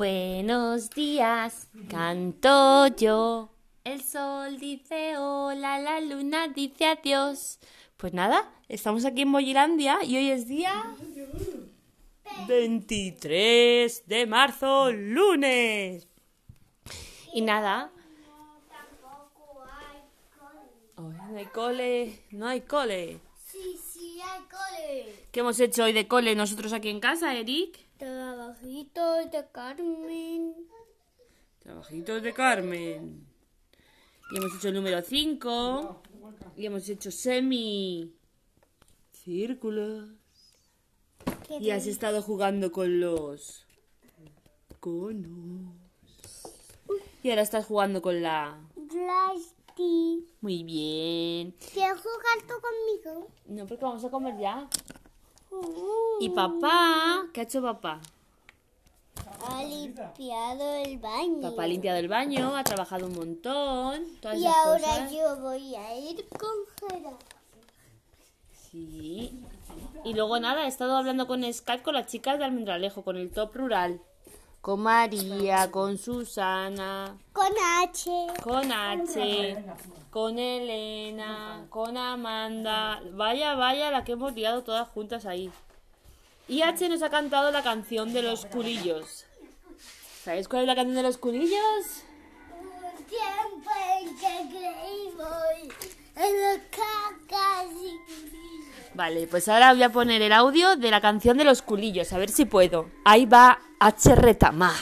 Buenos días, canto yo. El sol dice hola, la luna dice adiós. Pues nada, estamos aquí en Boyilandia y hoy es día 23 de marzo, lunes. Y nada. Oh, no hay cole, no hay cole. Sí, sí, hay cole. ¿Qué hemos hecho hoy de cole nosotros aquí en casa, Eric? Trabajitos de Carmen. Trabajitos de Carmen. Y hemos hecho el número 5. Y hemos hecho semi. Círculos. Y has estado jugando con los conos. Y ahora estás jugando con la. Plasti. Muy bien. ¿Quieres jugar tú conmigo? No, porque vamos a comer ya. Uh, Y papá, ¿qué ha hecho papá? Ha limpiado el baño. Papá ha limpiado el baño, ha trabajado un montón. Todas Y esas ahora cosas. yo voy a ir con Gerardo. Sí. Y luego nada, he estado hablando con Skype con las chicas de Almendralejo, con el top rural. Con María, con Susana, Con H. con H, con Elena, con Amanda. Vaya, vaya, la que hemos liado todas juntas ahí. Y H nos ha cantado la canción de los culillos. ¿Sabéis cuál es la canción de los culillos? Un tiempo en que creímos en los cacas y Vale, pues ahora voy a poner el audio de la canción de los culillos, a ver si puedo. Ahí va H. Retamar.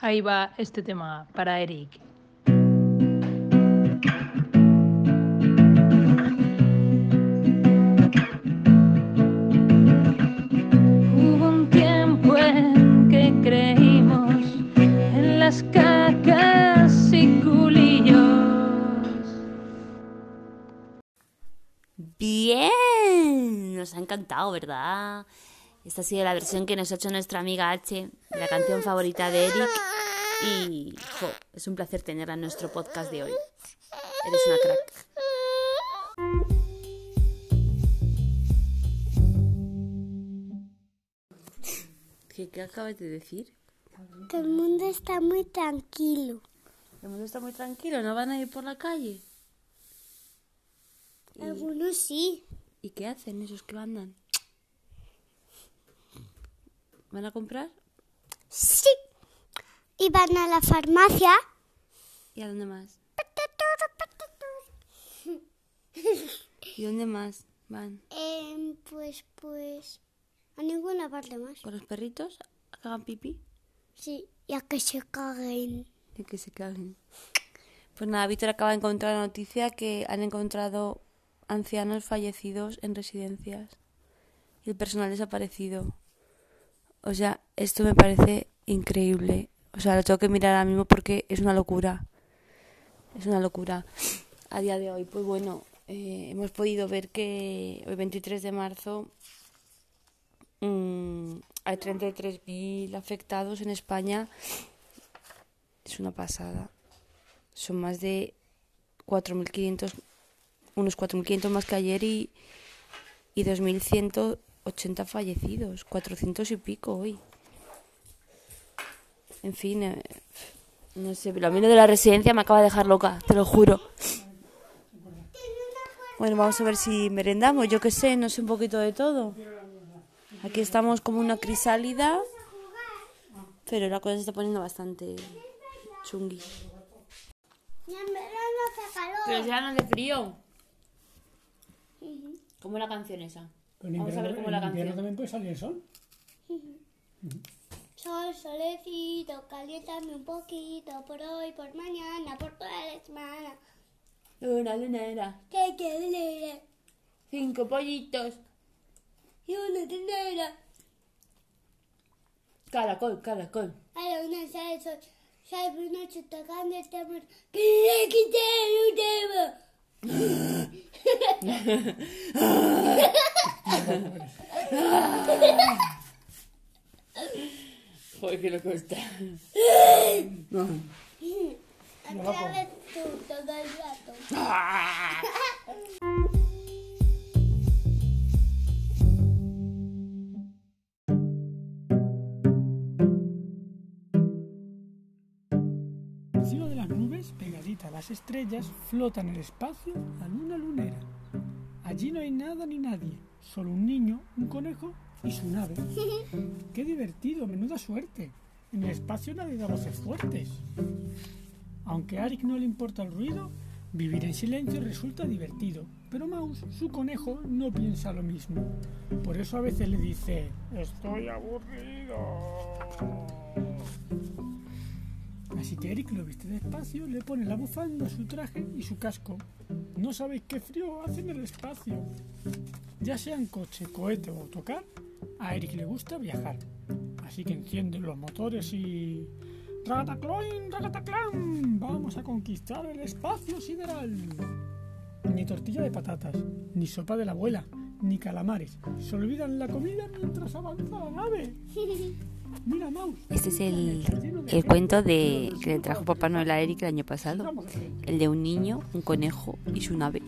Ahí va este tema para Eric. Nos ha encantado, ¿verdad? Esta ha sido la versión que nos ha hecho nuestra amiga H, la canción favorita de Eric. Y jo, es un placer tenerla en nuestro podcast de hoy. Eres una crack. ¿Qué, qué acabas de decir? Que el mundo está muy tranquilo. El mundo está muy tranquilo, no van a ir por la calle. Algunos sí. ¿Y qué hacen esos que andan? ¿Van a comprar? Sí. Y van a la farmacia. ¿Y a dónde más? ¿Y dónde más van? Em, pues, pues, a ninguna parte más. ¿Con los perritos? ¿A que hagan pipí? Sí, y a que se caguen. Y que se caguen. Pues nada, Víctor acaba de encontrar la noticia que han encontrado ancianos fallecidos en residencias y el personal desaparecido. O sea, esto me parece increíble. O sea, lo tengo que mirar ahora mismo porque es una locura. Es una locura. A día de hoy, pues bueno, eh, hemos podido ver que hoy 23 de marzo mm, hay 33.000 afectados en España. Es una pasada. Son más de 4.500, unos 4.500 más que ayer y, y 2.180 fallecidos, 400 y pico hoy. En fin, eh, no sé, pero a mí lo de la residencia me acaba de dejar loca, te lo juro. Bueno, vamos a ver si merendamos, yo qué sé, no sé un poquito de todo. Aquí estamos como una crisálida, pero la cosa se está poniendo bastante chungui. Y en verano hace calor. Pero ya no hace frío. ¿Cómo es la canción esa? Pero en Vamos a ver invierno, cómo en la invierno canción. también puede salir el sol. Sol, solecito, caliéntame un poquito por hoy, por mañana, por toda la semana. Luna, lunera, Que que cinco pollitos, y una tendera. caracol, caracol. A la una sale el sol, sale por noche tocando el tambor. Que le quité el tema. Joder, que lo cuesta. Otra vez tú, todo el rato. Estrellas, flota en el espacio la luna lunera. Allí no hay nada ni nadie, solo un niño, un conejo y su nave. ¡Qué divertido! ¡Menuda suerte! En el espacio nadie da voces fuertes. Aunque a Eric no le importa el ruido, vivir en silencio resulta divertido. Pero Mouse, su conejo, no piensa lo mismo. Por eso a veces le dice, estoy aburrido. Que Eric lo viste despacio, le pone la bufanda, su traje y su casco. No sabéis qué frío hace en el espacio. Ya sea en coche, cohete o autocar, a Eric le gusta viajar. Así que enciende los motores y... ¡Ratatacloin, ratataclan! Vamos a conquistar el espacio sideral. Ni tortilla de patatas, ni sopa de la abuela, ni calamares. Se olvidan la comida mientras avanza la nave. Este es el, el cuento de que le trajo Papá Noel a Eric el año pasado. El de un niño, un conejo y su nave.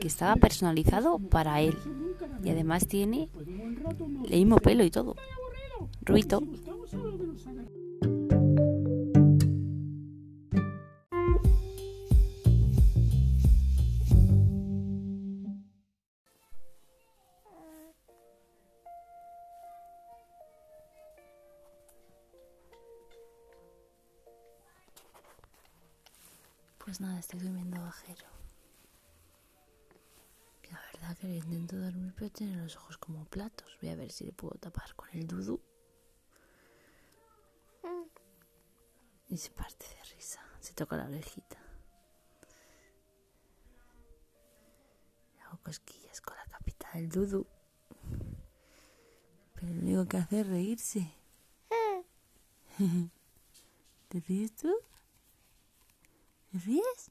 Que estaba personalizado para él. Y además tiene el mismo pelo y todo. Ruito. Pues nada, estoy durmiendo bajero. La verdad que intento dormir pero tiene los ojos como platos. Voy a ver si le puedo tapar con el dudu. Y se parte de risa. Se toca la orejita. Le hago cosquillas con la capita del dudu. Pero lo único que hace es reírse. ¿Te ríes tú? ¿Te ríes?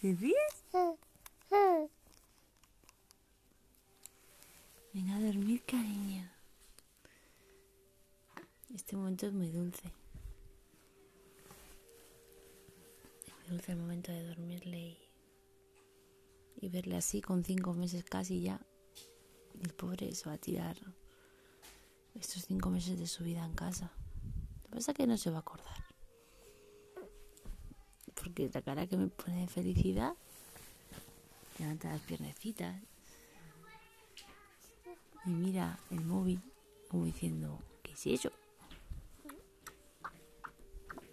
¿Te ríes? Venga a dormir, cariño. Este momento es muy dulce. Es muy dulce el momento de dormirle y, y verle así con cinco meses casi ya. El pobre se va a tirar estos cinco meses de su vida en casa. Pasa que no se va a acordar. Porque la cara que me pone de felicidad levanta las piernecitas y mira el móvil como diciendo, ¿qué es eso?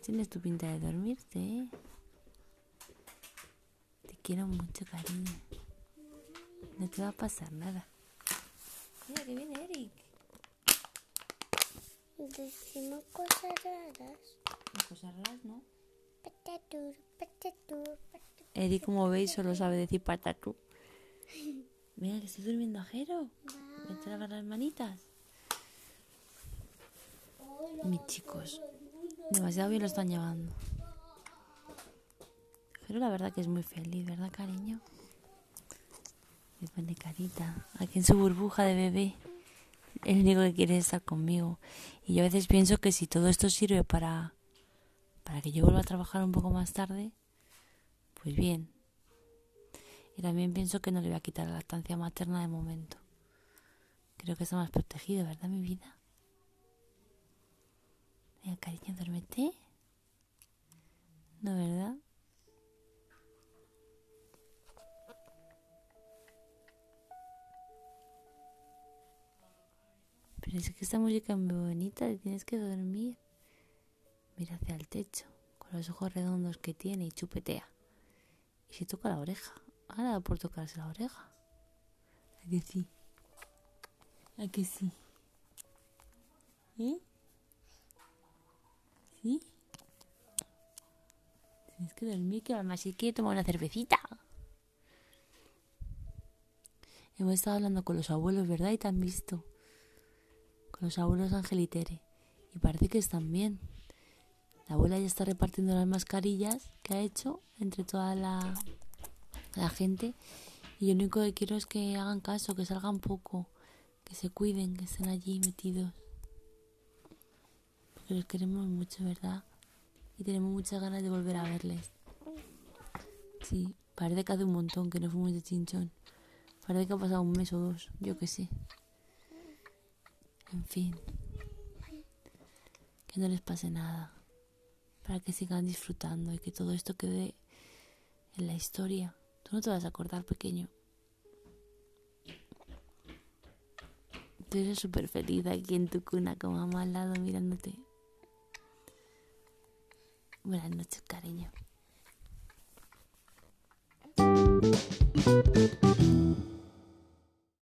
Tienes tu pinta de dormirte, ¿eh? Te quiero mucho, cariño. No te va a pasar nada. Mira que viene Eric. Decimos cosas raras. Las cosas raras, ¿no? Patatur, patatur, patatur. Eric, como veis, solo sabe decir patatú. Mira, que estoy durmiendo ajero. Vete a lavar las manitas. Mis chicos, demasiado bien lo están llevando. Pero la verdad que es muy feliz, ¿verdad, cariño? Me pone carita. Aquí en su burbuja de bebé. El único que quiere es estar conmigo. Y yo a veces pienso que si todo esto sirve para, para que yo vuelva a trabajar un poco más tarde, pues bien. Y también pienso que no le voy a quitar la lactancia materna de momento. Creo que está más protegido, ¿verdad, mi vida? Venga, cariño, duérmete. Pero es que esta música es muy bonita tienes que dormir. Mira hacia el techo, con los ojos redondos que tiene y chupetea. Y se toca la oreja. Ahora por tocarse la oreja. ¿A que sí? ¿A que sí? ¿Eh? ¿Sí? Tienes que dormir, que mamá sí quiere tomar una cervecita. Hemos estado hablando con los abuelos, ¿verdad? Y te han visto. Los abuelos Angelitere. Y parece que están bien. La abuela ya está repartiendo las mascarillas que ha hecho entre toda la, la gente. Y lo único que quiero es que hagan caso, que salgan poco, que se cuiden, que estén allí metidos. Porque los queremos mucho, ¿verdad? Y tenemos muchas ganas de volver a verles. Sí, parece que hace un montón que no fuimos de chinchón. Parece que ha pasado un mes o dos, yo qué sé. En fin. que no les pase nada, para que sigan disfrutando y que todo esto quede en la historia. Tú no te vas a acordar, pequeño. Tú eres súper feliz aquí en tu cuna con mamá al lado mirándote. Buenas noches, cariño.